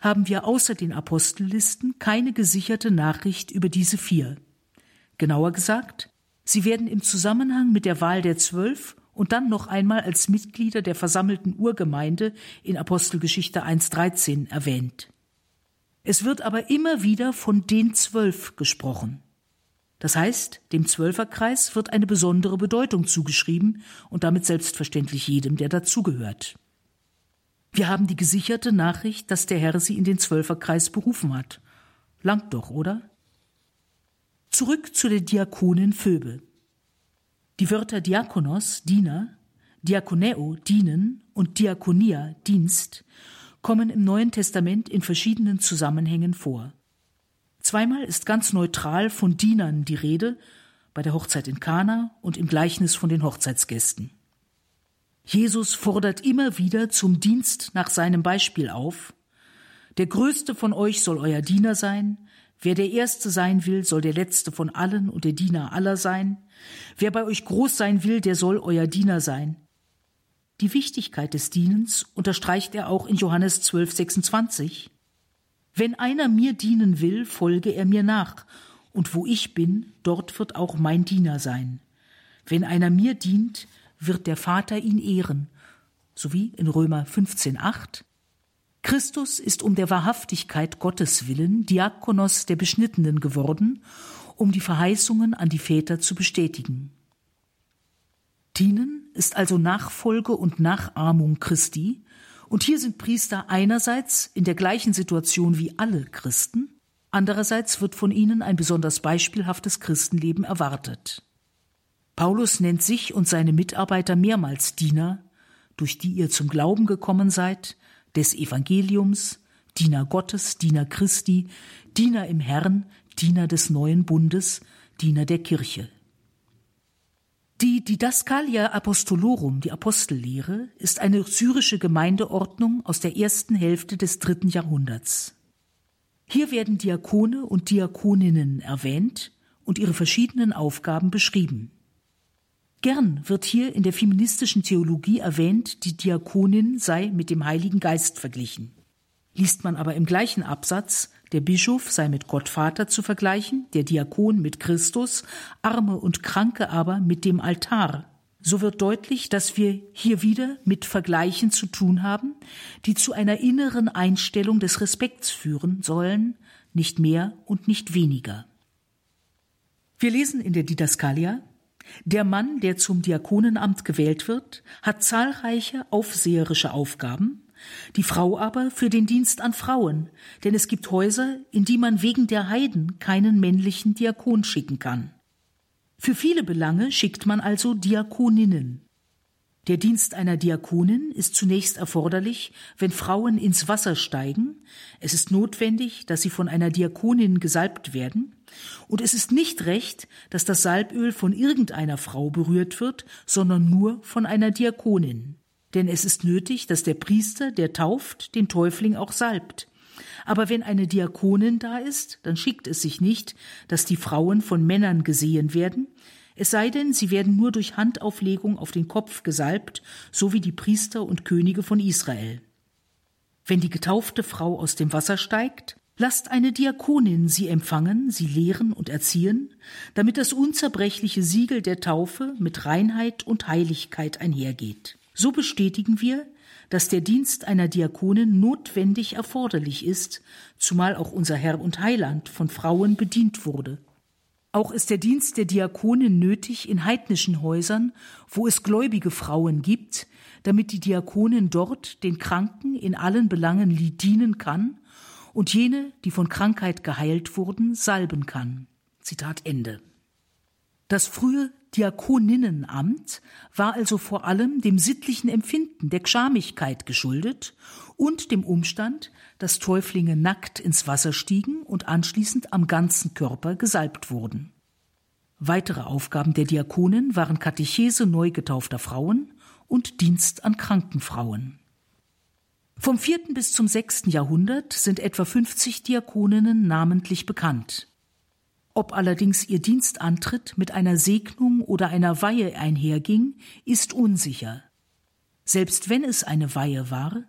haben wir außer den Apostellisten keine gesicherte Nachricht über diese vier. Genauer gesagt, sie werden im Zusammenhang mit der Wahl der Zwölf und dann noch einmal als Mitglieder der versammelten Urgemeinde in Apostelgeschichte 1.13 erwähnt. Es wird aber immer wieder von den Zwölf gesprochen. Das heißt, dem Zwölferkreis wird eine besondere Bedeutung zugeschrieben und damit selbstverständlich jedem, der dazugehört. Wir haben die gesicherte Nachricht, dass der Herr sie in den Zwölferkreis berufen hat. Langt doch, oder? Zurück zu der Diakonin Phoebe. Die Wörter Diakonos, Diener, Diakoneo, dienen und Diakonia, Dienst, kommen im Neuen Testament in verschiedenen Zusammenhängen vor. Zweimal ist ganz neutral von Dienern die Rede, bei der Hochzeit in Kana und im Gleichnis von den Hochzeitsgästen. Jesus fordert immer wieder zum Dienst nach seinem Beispiel auf. Der Größte von euch soll euer Diener sein, Wer der Erste sein will, soll der Letzte von allen und der Diener aller sein. Wer bei euch groß sein will, der soll euer Diener sein. Die Wichtigkeit des Dienens unterstreicht er auch in Johannes 12, 26. Wenn einer mir dienen will, folge er mir nach, und wo ich bin, dort wird auch mein Diener sein. Wenn einer mir dient, wird der Vater ihn ehren. Sowie in Römer 15, 8. Christus ist um der Wahrhaftigkeit Gottes willen Diakonos der Beschnittenen geworden, um die Verheißungen an die Väter zu bestätigen. Dienen ist also Nachfolge und Nachahmung Christi, und hier sind Priester einerseits in der gleichen Situation wie alle Christen, andererseits wird von ihnen ein besonders beispielhaftes Christenleben erwartet. Paulus nennt sich und seine Mitarbeiter mehrmals Diener, durch die ihr zum Glauben gekommen seid, des Evangeliums, Diener Gottes, Diener Christi, Diener im Herrn, Diener des neuen Bundes, Diener der Kirche. Die Didaskalia Apostolorum, die Apostellehre, ist eine syrische Gemeindeordnung aus der ersten Hälfte des dritten Jahrhunderts. Hier werden Diakone und Diakoninnen erwähnt und ihre verschiedenen Aufgaben beschrieben. Gern wird hier in der feministischen Theologie erwähnt, die Diakonin sei mit dem Heiligen Geist verglichen. Liest man aber im gleichen Absatz, der Bischof sei mit Gott Vater zu vergleichen, der Diakon mit Christus, Arme und Kranke aber mit dem Altar, so wird deutlich, dass wir hier wieder mit Vergleichen zu tun haben, die zu einer inneren Einstellung des Respekts führen sollen, nicht mehr und nicht weniger. Wir lesen in der Didaskalia, der Mann, der zum Diakonenamt gewählt wird, hat zahlreiche aufseherische Aufgaben, die Frau aber für den Dienst an Frauen, denn es gibt Häuser, in die man wegen der Heiden keinen männlichen Diakon schicken kann. Für viele Belange schickt man also Diakoninnen. Der Dienst einer Diakonin ist zunächst erforderlich, wenn Frauen ins Wasser steigen. Es ist notwendig, dass sie von einer Diakonin gesalbt werden. Und es ist nicht recht, dass das Salböl von irgendeiner Frau berührt wird, sondern nur von einer Diakonin. Denn es ist nötig, dass der Priester, der tauft, den Täufling auch salbt. Aber wenn eine Diakonin da ist, dann schickt es sich nicht, dass die Frauen von Männern gesehen werden, es sei denn, sie werden nur durch Handauflegung auf den Kopf gesalbt, so wie die Priester und Könige von Israel. Wenn die getaufte Frau aus dem Wasser steigt, lasst eine Diakonin sie empfangen, sie lehren und erziehen, damit das unzerbrechliche Siegel der Taufe mit Reinheit und Heiligkeit einhergeht. So bestätigen wir, dass der Dienst einer Diakonin notwendig erforderlich ist, zumal auch unser Herr und Heiland von Frauen bedient wurde. Auch ist der Dienst der Diakonin nötig in heidnischen Häusern, wo es gläubige Frauen gibt, damit die Diakonin dort den Kranken in allen Belangen dienen kann und jene, die von Krankheit geheilt wurden, salben kann. Zitat Ende. Das frühe Diakoninnenamt war also vor allem dem sittlichen Empfinden der Gschamigkeit geschuldet und dem Umstand, dass Täuflinge nackt ins Wasser stiegen und anschließend am ganzen Körper gesalbt wurden. Weitere Aufgaben der Diakonen waren Katechese neu getaufter Frauen und Dienst an kranken Frauen. Vom vierten bis zum sechsten Jahrhundert sind etwa 50 Diakoninnen namentlich bekannt. Ob allerdings ihr Dienstantritt mit einer Segnung oder einer Weihe einherging, ist unsicher. Selbst wenn es eine Weihe war,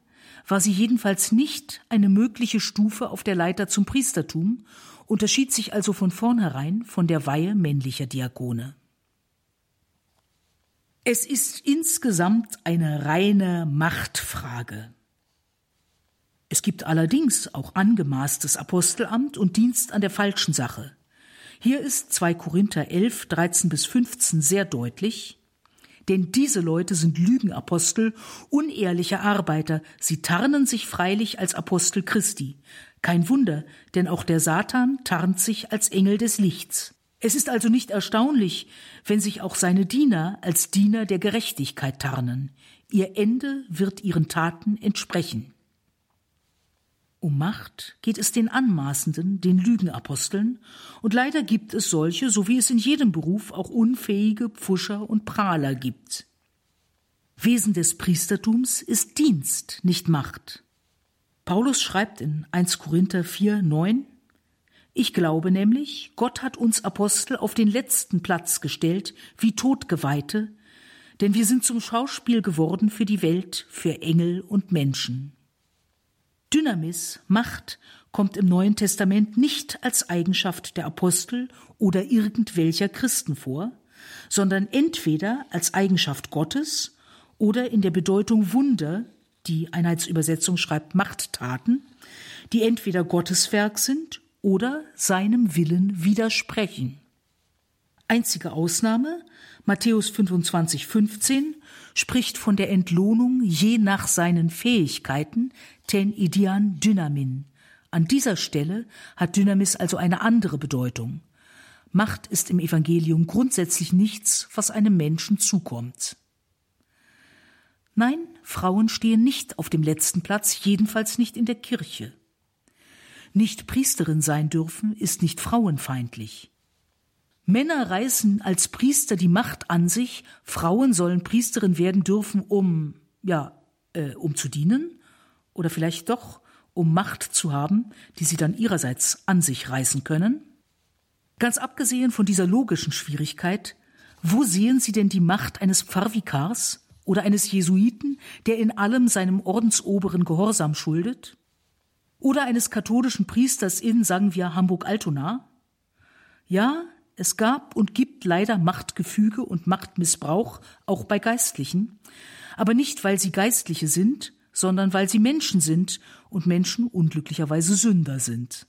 war sie jedenfalls nicht eine mögliche Stufe auf der Leiter zum Priestertum, unterschied sich also von vornherein von der Weihe männlicher Diakone. Es ist insgesamt eine reine Machtfrage. Es gibt allerdings auch angemaßtes Apostelamt und Dienst an der falschen Sache. Hier ist 2 Korinther 11, 13 bis 15 sehr deutlich. Denn diese Leute sind Lügenapostel, unehrliche Arbeiter, sie tarnen sich freilich als Apostel Christi. Kein Wunder, denn auch der Satan tarnt sich als Engel des Lichts. Es ist also nicht erstaunlich, wenn sich auch seine Diener als Diener der Gerechtigkeit tarnen. Ihr Ende wird ihren Taten entsprechen. Um Macht geht es den Anmaßenden, den Lügenaposteln, und leider gibt es solche, so wie es in jedem Beruf auch unfähige Pfuscher und Prahler gibt. Wesen des Priestertums ist Dienst, nicht Macht. Paulus schreibt in 1 Korinther 4, 9, Ich glaube nämlich, Gott hat uns Apostel auf den letzten Platz gestellt, wie Todgeweihte, denn wir sind zum Schauspiel geworden für die Welt, für Engel und Menschen. Dynamis, Macht, kommt im Neuen Testament nicht als Eigenschaft der Apostel oder irgendwelcher Christen vor, sondern entweder als Eigenschaft Gottes oder in der Bedeutung Wunder, die Einheitsübersetzung schreibt Machttaten, die entweder Gottes Werk sind oder seinem Willen widersprechen. Einzige Ausnahme, Matthäus 25, 15, spricht von der Entlohnung je nach seinen Fähigkeiten, ten idian dynamin. An dieser Stelle hat Dynamis also eine andere Bedeutung. Macht ist im Evangelium grundsätzlich nichts, was einem Menschen zukommt. Nein, Frauen stehen nicht auf dem letzten Platz, jedenfalls nicht in der Kirche. Nicht Priesterin sein dürfen ist nicht frauenfeindlich. Männer reißen als Priester die Macht an sich, Frauen sollen Priesterin werden dürfen, um, ja, äh, um zu dienen oder vielleicht doch, um Macht zu haben, die sie dann ihrerseits an sich reißen können? Ganz abgesehen von dieser logischen Schwierigkeit, wo sehen Sie denn die Macht eines Pfarrvikars oder eines Jesuiten, der in allem seinem Ordensoberen Gehorsam schuldet? Oder eines katholischen Priesters in, sagen wir, Hamburg-Altona? Ja, es gab und gibt leider Machtgefüge und Machtmissbrauch auch bei Geistlichen, aber nicht, weil sie Geistliche sind, sondern weil sie Menschen sind und Menschen unglücklicherweise Sünder sind.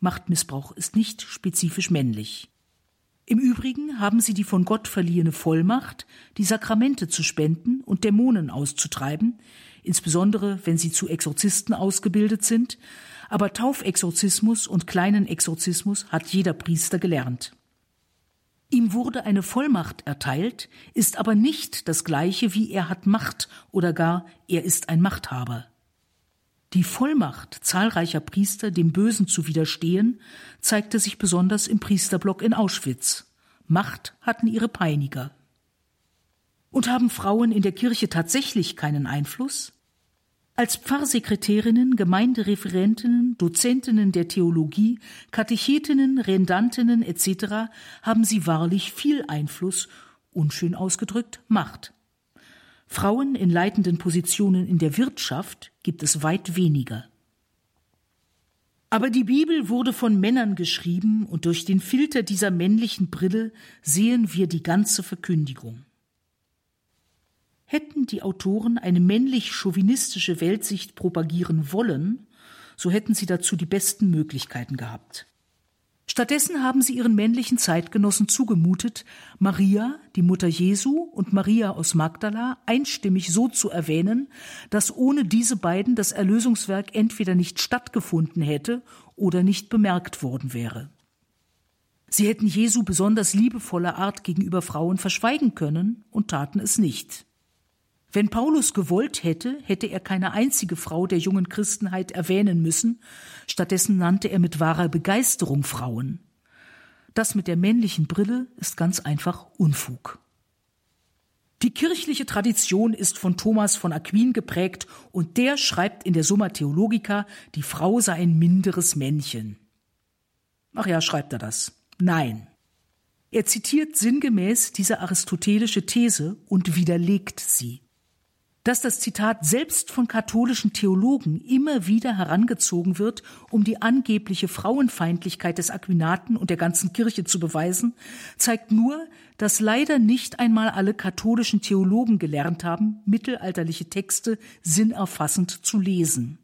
Machtmissbrauch ist nicht spezifisch männlich. Im Übrigen haben sie die von Gott verliehene Vollmacht, die Sakramente zu spenden und Dämonen auszutreiben, insbesondere wenn sie zu Exorzisten ausgebildet sind, aber Taufexorzismus und kleinen Exorzismus hat jeder Priester gelernt. Ihm wurde eine Vollmacht erteilt, ist aber nicht das gleiche wie er hat Macht oder gar er ist ein Machthaber. Die Vollmacht zahlreicher Priester, dem Bösen zu widerstehen, zeigte sich besonders im Priesterblock in Auschwitz. Macht hatten ihre Peiniger. Und haben Frauen in der Kirche tatsächlich keinen Einfluss? Als Pfarrsekretärinnen, Gemeindereferentinnen, Dozentinnen der Theologie, Katechetinnen, Rendantinnen etc. haben sie wahrlich viel Einfluss, unschön ausgedrückt Macht. Frauen in leitenden Positionen in der Wirtschaft gibt es weit weniger. Aber die Bibel wurde von Männern geschrieben, und durch den Filter dieser männlichen Brille sehen wir die ganze Verkündigung. Hätten die Autoren eine männlich-chauvinistische Weltsicht propagieren wollen, so hätten sie dazu die besten Möglichkeiten gehabt. Stattdessen haben sie ihren männlichen Zeitgenossen zugemutet, Maria, die Mutter Jesu, und Maria aus Magdala einstimmig so zu erwähnen, dass ohne diese beiden das Erlösungswerk entweder nicht stattgefunden hätte oder nicht bemerkt worden wäre. Sie hätten Jesu besonders liebevolle Art gegenüber Frauen verschweigen können und taten es nicht. Wenn Paulus gewollt hätte, hätte er keine einzige Frau der jungen Christenheit erwähnen müssen, stattdessen nannte er mit wahrer Begeisterung Frauen. Das mit der männlichen Brille ist ganz einfach Unfug. Die kirchliche Tradition ist von Thomas von Aquin geprägt und der schreibt in der Summa Theologica, die Frau sei ein minderes Männchen. Ach ja, schreibt er das? Nein. Er zitiert sinngemäß diese aristotelische These und widerlegt sie. Dass das Zitat selbst von katholischen Theologen immer wieder herangezogen wird, um die angebliche Frauenfeindlichkeit des Aquinaten und der ganzen Kirche zu beweisen, zeigt nur, dass leider nicht einmal alle katholischen Theologen gelernt haben, mittelalterliche Texte sinnerfassend zu lesen.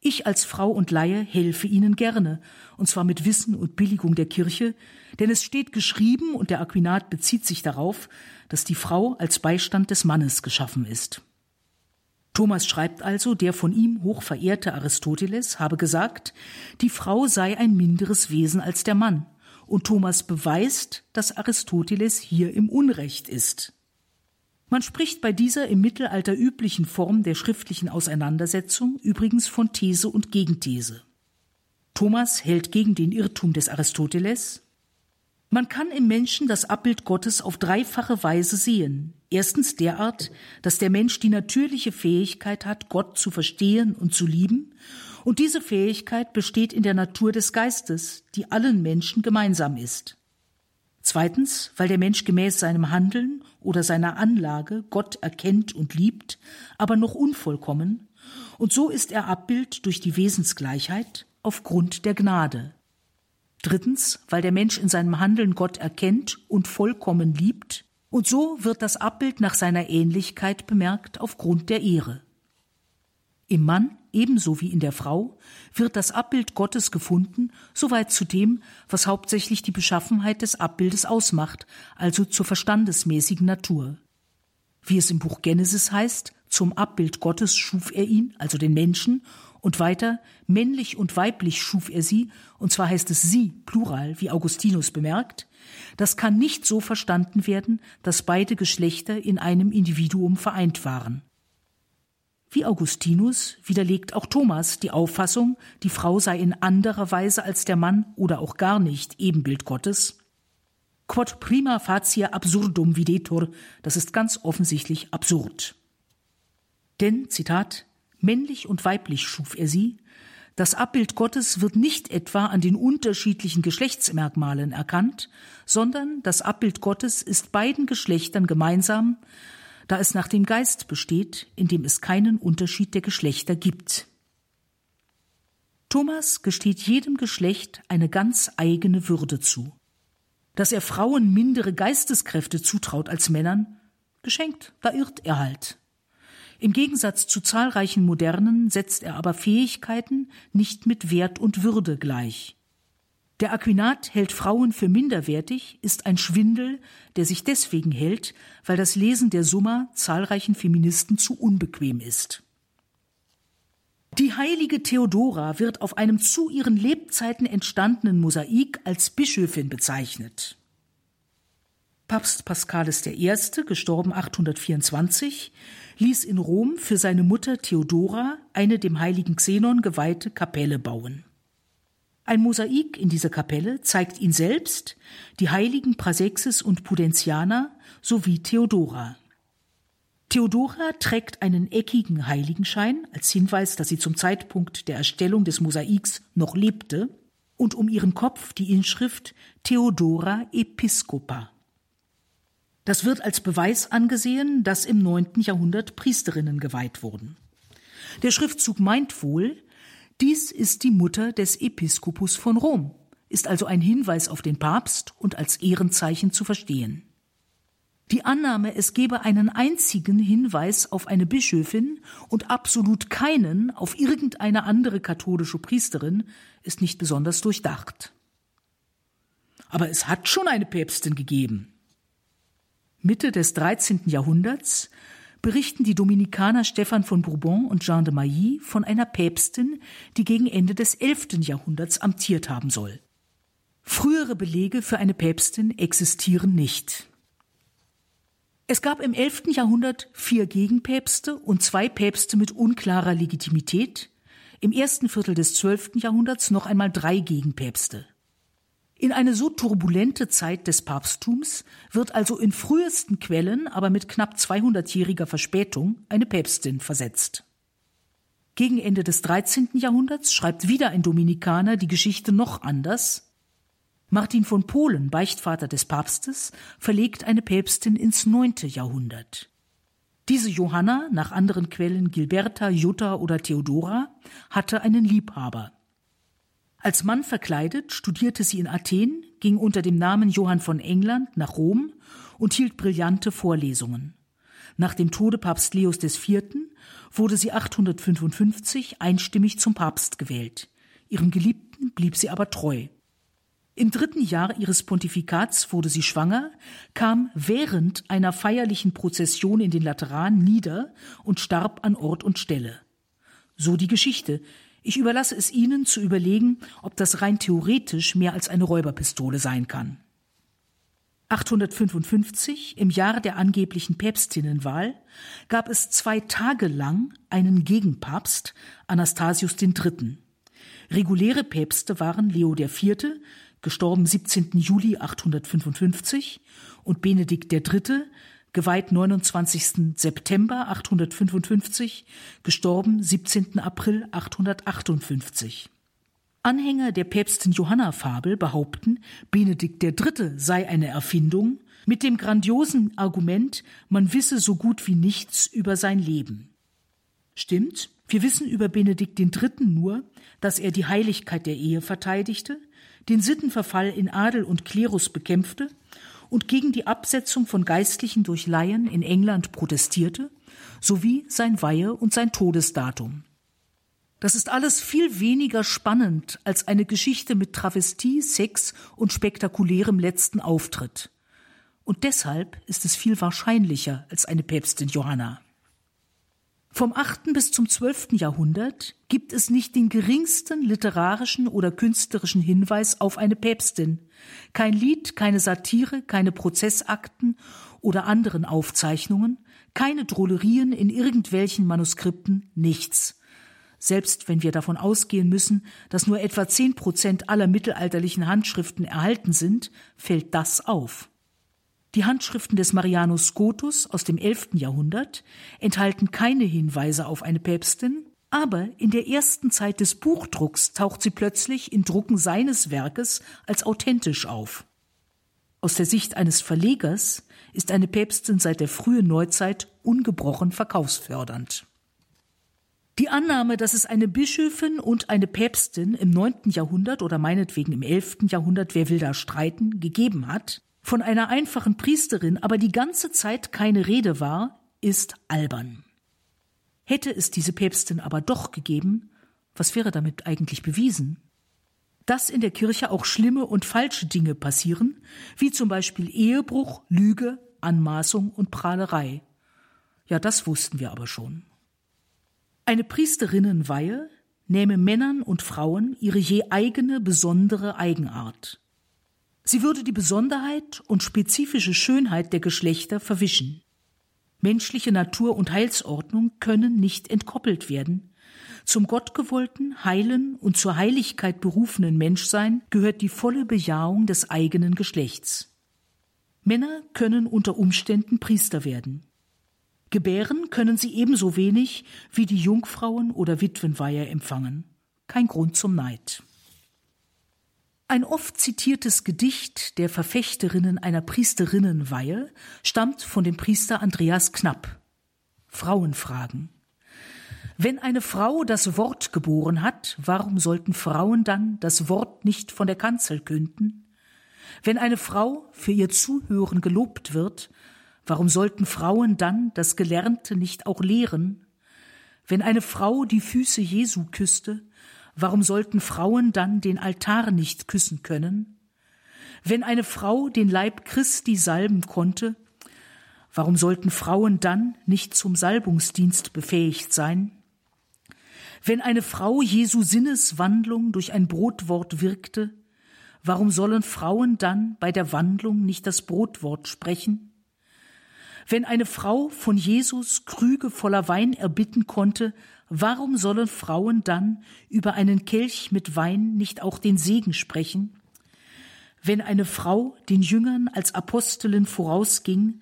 Ich als Frau und Laie helfe Ihnen gerne, und zwar mit Wissen und Billigung der Kirche, denn es steht geschrieben und der Aquinat bezieht sich darauf, dass die Frau als Beistand des Mannes geschaffen ist. Thomas schreibt also, der von ihm hoch verehrte Aristoteles habe gesagt, die Frau sei ein minderes Wesen als der Mann, und Thomas beweist, dass Aristoteles hier im Unrecht ist. Man spricht bei dieser im Mittelalter üblichen Form der schriftlichen Auseinandersetzung übrigens von These und Gegenthese. Thomas hält gegen den Irrtum des Aristoteles, man kann im Menschen das Abbild Gottes auf dreifache Weise sehen. Erstens derart, dass der Mensch die natürliche Fähigkeit hat, Gott zu verstehen und zu lieben, und diese Fähigkeit besteht in der Natur des Geistes, die allen Menschen gemeinsam ist. Zweitens, weil der Mensch gemäß seinem Handeln oder seiner Anlage Gott erkennt und liebt, aber noch unvollkommen, und so ist er Abbild durch die Wesensgleichheit aufgrund der Gnade. Drittens, weil der Mensch in seinem Handeln Gott erkennt und vollkommen liebt, und so wird das Abbild nach seiner Ähnlichkeit bemerkt aufgrund der Ehre. Im Mann, ebenso wie in der Frau, wird das Abbild Gottes gefunden, soweit zu dem, was hauptsächlich die Beschaffenheit des Abbildes ausmacht, also zur verstandesmäßigen Natur. Wie es im Buch Genesis heißt, zum Abbild Gottes schuf er ihn, also den Menschen, und weiter, männlich und weiblich schuf er sie, und zwar heißt es sie, Plural, wie Augustinus bemerkt. Das kann nicht so verstanden werden, dass beide Geschlechter in einem Individuum vereint waren. Wie Augustinus widerlegt auch Thomas die Auffassung, die Frau sei in anderer Weise als der Mann oder auch gar nicht Ebenbild Gottes. Quod prima facie absurdum videtur, das ist ganz offensichtlich absurd. Denn, Zitat, Männlich und weiblich schuf er sie. Das Abbild Gottes wird nicht etwa an den unterschiedlichen Geschlechtsmerkmalen erkannt, sondern das Abbild Gottes ist beiden Geschlechtern gemeinsam, da es nach dem Geist besteht, in dem es keinen Unterschied der Geschlechter gibt. Thomas gesteht jedem Geschlecht eine ganz eigene Würde zu. Dass er Frauen mindere Geisteskräfte zutraut als Männern, geschenkt, da irrt er halt. Im Gegensatz zu zahlreichen Modernen setzt er aber Fähigkeiten nicht mit Wert und Würde gleich. Der Aquinat hält Frauen für minderwertig, ist ein Schwindel, der sich deswegen hält, weil das Lesen der Summa zahlreichen Feministen zu unbequem ist. Die heilige Theodora wird auf einem zu ihren Lebzeiten entstandenen Mosaik als Bischöfin bezeichnet. Papst Paschalis I., gestorben 824, ließ in Rom für seine Mutter Theodora eine dem heiligen Xenon geweihte Kapelle bauen. Ein Mosaik in dieser Kapelle zeigt ihn selbst, die heiligen Prasexis und Pudentiana sowie Theodora. Theodora trägt einen eckigen Heiligenschein als Hinweis, dass sie zum Zeitpunkt der Erstellung des Mosaiks noch lebte und um ihren Kopf die Inschrift Theodora Episcopa. Das wird als Beweis angesehen, dass im neunten Jahrhundert Priesterinnen geweiht wurden. Der Schriftzug meint wohl, dies ist die Mutter des Episkopus von Rom, ist also ein Hinweis auf den Papst und als Ehrenzeichen zu verstehen. Die Annahme, es gebe einen einzigen Hinweis auf eine Bischöfin und absolut keinen auf irgendeine andere katholische Priesterin, ist nicht besonders durchdacht. Aber es hat schon eine Päpstin gegeben. Mitte des 13. Jahrhunderts berichten die Dominikaner Stephan von Bourbon und Jean de Mailly von einer Päpstin, die gegen Ende des 11. Jahrhunderts amtiert haben soll. Frühere Belege für eine Päpstin existieren nicht. Es gab im 11. Jahrhundert vier Gegenpäpste und zwei Päpste mit unklarer Legitimität, im ersten Viertel des 12. Jahrhunderts noch einmal drei Gegenpäpste. In eine so turbulente Zeit des Papsttums wird also in frühesten Quellen, aber mit knapp 200-jähriger Verspätung, eine Päpstin versetzt. Gegen Ende des 13. Jahrhunderts schreibt wieder ein Dominikaner die Geschichte noch anders. Martin von Polen, Beichtvater des Papstes, verlegt eine Päpstin ins 9. Jahrhundert. Diese Johanna, nach anderen Quellen Gilberta, Jutta oder Theodora, hatte einen Liebhaber. Als Mann verkleidet studierte sie in Athen, ging unter dem Namen Johann von England nach Rom und hielt brillante Vorlesungen. Nach dem Tode Papst Leos IV. wurde sie 855 einstimmig zum Papst gewählt. Ihrem Geliebten blieb sie aber treu. Im dritten Jahr ihres Pontifikats wurde sie schwanger, kam während einer feierlichen Prozession in den Lateran nieder und starb an Ort und Stelle. So die Geschichte. Ich überlasse es Ihnen zu überlegen, ob das rein theoretisch mehr als eine Räuberpistole sein kann. 855, im Jahr der angeblichen Päpstinnenwahl, gab es zwei Tage lang einen Gegenpapst, Anastasius III. Reguläre Päpste waren Leo IV., gestorben 17. Juli 855, und Benedikt III., geweiht 29. September 855, gestorben 17. April 858. Anhänger der Päpstin Johanna-Fabel behaupten, Benedikt III. sei eine Erfindung, mit dem grandiosen Argument, man wisse so gut wie nichts über sein Leben. Stimmt, wir wissen über Benedikt III. nur, dass er die Heiligkeit der Ehe verteidigte, den Sittenverfall in Adel und Klerus bekämpfte und gegen die Absetzung von Geistlichen durch Laien in England protestierte, sowie sein Weihe und sein Todesdatum. Das ist alles viel weniger spannend als eine Geschichte mit Travestie, Sex und spektakulärem letzten Auftritt. Und deshalb ist es viel wahrscheinlicher als eine Päpstin Johanna. Vom 8. bis zum 12. Jahrhundert gibt es nicht den geringsten literarischen oder künstlerischen Hinweis auf eine Päpstin. Kein Lied, keine Satire, keine Prozessakten oder anderen Aufzeichnungen, keine Drollerien in irgendwelchen Manuskripten, nichts. Selbst wenn wir davon ausgehen müssen, dass nur etwa zehn Prozent aller mittelalterlichen Handschriften erhalten sind, fällt das auf. Die Handschriften des Marianus Scotus aus dem 11. Jahrhundert enthalten keine Hinweise auf eine Päpstin, aber in der ersten Zeit des Buchdrucks taucht sie plötzlich in Drucken seines Werkes als authentisch auf. Aus der Sicht eines Verlegers ist eine Päpstin seit der frühen Neuzeit ungebrochen verkaufsfördernd. Die Annahme, dass es eine Bischöfin und eine Päpstin im neunten Jahrhundert oder meinetwegen im elften Jahrhundert, wer will da streiten, gegeben hat, von einer einfachen Priesterin aber die ganze Zeit keine Rede war, ist albern. Hätte es diese Päpstin aber doch gegeben, was wäre damit eigentlich bewiesen? Dass in der Kirche auch schlimme und falsche Dinge passieren, wie zum Beispiel Ehebruch, Lüge, Anmaßung und Prahlerei. Ja, das wussten wir aber schon. Eine Priesterinnenweihe nähme Männern und Frauen ihre je eigene besondere Eigenart. Sie würde die Besonderheit und spezifische Schönheit der Geschlechter verwischen. Menschliche Natur und Heilsordnung können nicht entkoppelt werden. Zum gottgewollten, heilen und zur Heiligkeit berufenen Menschsein gehört die volle Bejahung des eigenen Geschlechts. Männer können unter Umständen Priester werden. Gebären können sie ebenso wenig wie die Jungfrauen oder Witwenweihe empfangen. Kein Grund zum Neid. Ein oft zitiertes Gedicht der Verfechterinnen einer Priesterinnenweihe stammt von dem Priester Andreas Knapp. Frauenfragen. Wenn eine Frau das Wort geboren hat, warum sollten Frauen dann das Wort nicht von der Kanzel künden? Wenn eine Frau für ihr Zuhören gelobt wird, warum sollten Frauen dann das Gelernte nicht auch lehren? Wenn eine Frau die Füße Jesu küsste, Warum sollten Frauen dann den Altar nicht küssen können? Wenn eine Frau den Leib Christi salben konnte, warum sollten Frauen dann nicht zum Salbungsdienst befähigt sein? Wenn eine Frau Jesu Sinneswandlung durch ein Brotwort wirkte, warum sollen Frauen dann bei der Wandlung nicht das Brotwort sprechen? Wenn eine Frau von Jesus Krüge voller Wein erbitten konnte, Warum sollen Frauen dann über einen Kelch mit Wein nicht auch den Segen sprechen? Wenn eine Frau den Jüngern als Apostelin vorausging,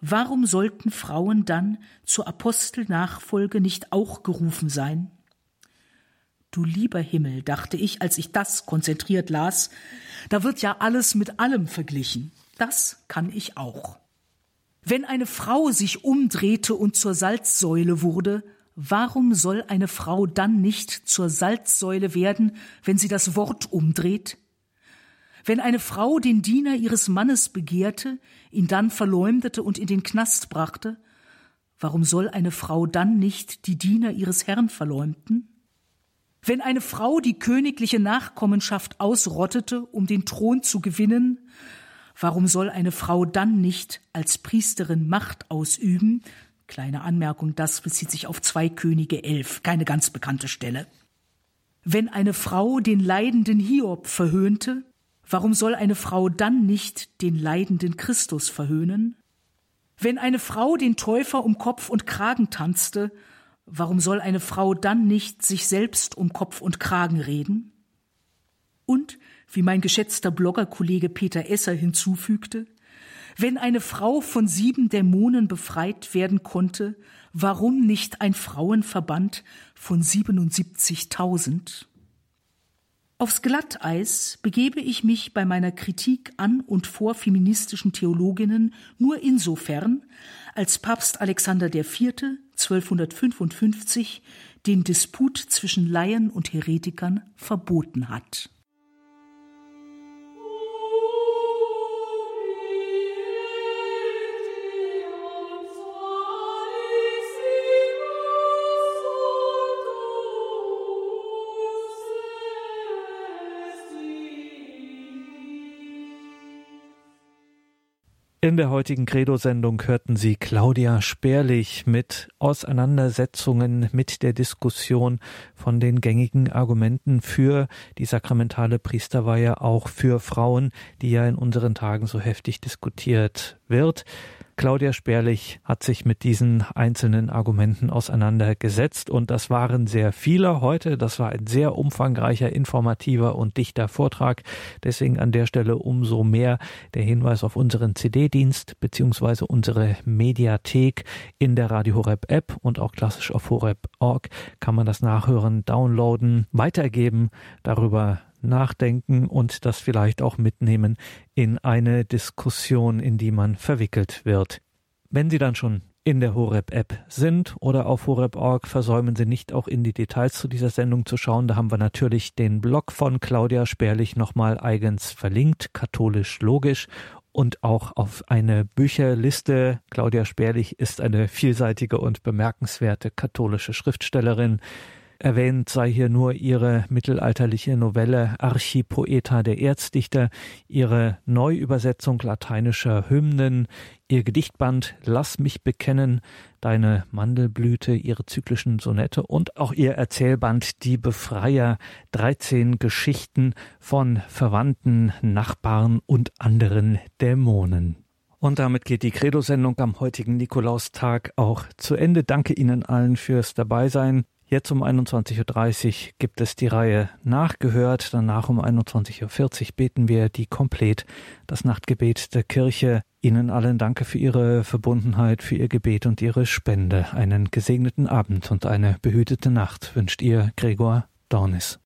warum sollten Frauen dann zur Apostelnachfolge nicht auch gerufen sein? Du lieber Himmel, dachte ich, als ich das konzentriert las, da wird ja alles mit allem verglichen. Das kann ich auch. Wenn eine Frau sich umdrehte und zur Salzsäule wurde, warum soll eine Frau dann nicht zur Salzsäule werden, wenn sie das Wort umdreht? Wenn eine Frau den Diener ihres Mannes begehrte, ihn dann verleumdete und in den Knast brachte, warum soll eine Frau dann nicht die Diener ihres Herrn verleumden? Wenn eine Frau die königliche Nachkommenschaft ausrottete, um den Thron zu gewinnen, warum soll eine Frau dann nicht als Priesterin Macht ausüben? Kleine Anmerkung, das bezieht sich auf zwei Könige elf, keine ganz bekannte Stelle. Wenn eine Frau den leidenden Hiob verhöhnte, warum soll eine Frau dann nicht den leidenden Christus verhöhnen? Wenn eine Frau den Täufer um Kopf und Kragen tanzte, Warum soll eine Frau dann nicht sich selbst um Kopf und Kragen reden? Und, wie mein geschätzter Bloggerkollege Peter Esser hinzufügte, wenn eine Frau von sieben Dämonen befreit werden konnte, warum nicht ein Frauenverband von 77.000? Aufs Glatteis begebe ich mich bei meiner Kritik an und vor feministischen Theologinnen nur insofern, als Papst Alexander IV. 1255 den Disput zwischen Laien und Heretikern verboten hat. In der heutigen Credo-Sendung hörten Sie Claudia Sperlich mit Auseinandersetzungen mit der Diskussion von den gängigen Argumenten für die sakramentale Priesterweihe, auch für Frauen, die ja in unseren Tagen so heftig diskutiert wird. Claudia Sperlich hat sich mit diesen einzelnen Argumenten auseinandergesetzt und das waren sehr viele heute. Das war ein sehr umfangreicher, informativer und dichter Vortrag. Deswegen an der Stelle umso mehr der Hinweis auf unseren CD-Dienst beziehungsweise unsere Mediathek in der Radio Horeb App und auch klassisch auf horeb.org kann man das nachhören, downloaden, weitergeben, darüber nachdenken und das vielleicht auch mitnehmen in eine Diskussion, in die man verwickelt wird. Wenn Sie dann schon in der Horeb-App sind oder auf horeb.org, versäumen Sie nicht auch in die Details zu dieser Sendung zu schauen. Da haben wir natürlich den Blog von Claudia Sperlich nochmal eigens verlinkt, katholisch logisch und auch auf eine Bücherliste. Claudia Sperlich ist eine vielseitige und bemerkenswerte katholische Schriftstellerin. Erwähnt sei hier nur ihre mittelalterliche Novelle Archipoeta der Erzdichter, ihre Neuübersetzung lateinischer Hymnen, ihr Gedichtband Lass mich bekennen, deine Mandelblüte, ihre zyklischen Sonette und auch ihr Erzählband Die Befreier, 13 Geschichten von Verwandten, Nachbarn und anderen Dämonen. Und damit geht die Credo-Sendung am heutigen Nikolaustag auch zu Ende. Danke Ihnen allen fürs Dabeisein. Jetzt um 21.30 Uhr gibt es die Reihe Nachgehört. Danach um 21.40 Uhr beten wir die Komplett, das Nachtgebet der Kirche. Ihnen allen danke für Ihre Verbundenheit, für Ihr Gebet und Ihre Spende. Einen gesegneten Abend und eine behütete Nacht wünscht Ihr Gregor Dornis.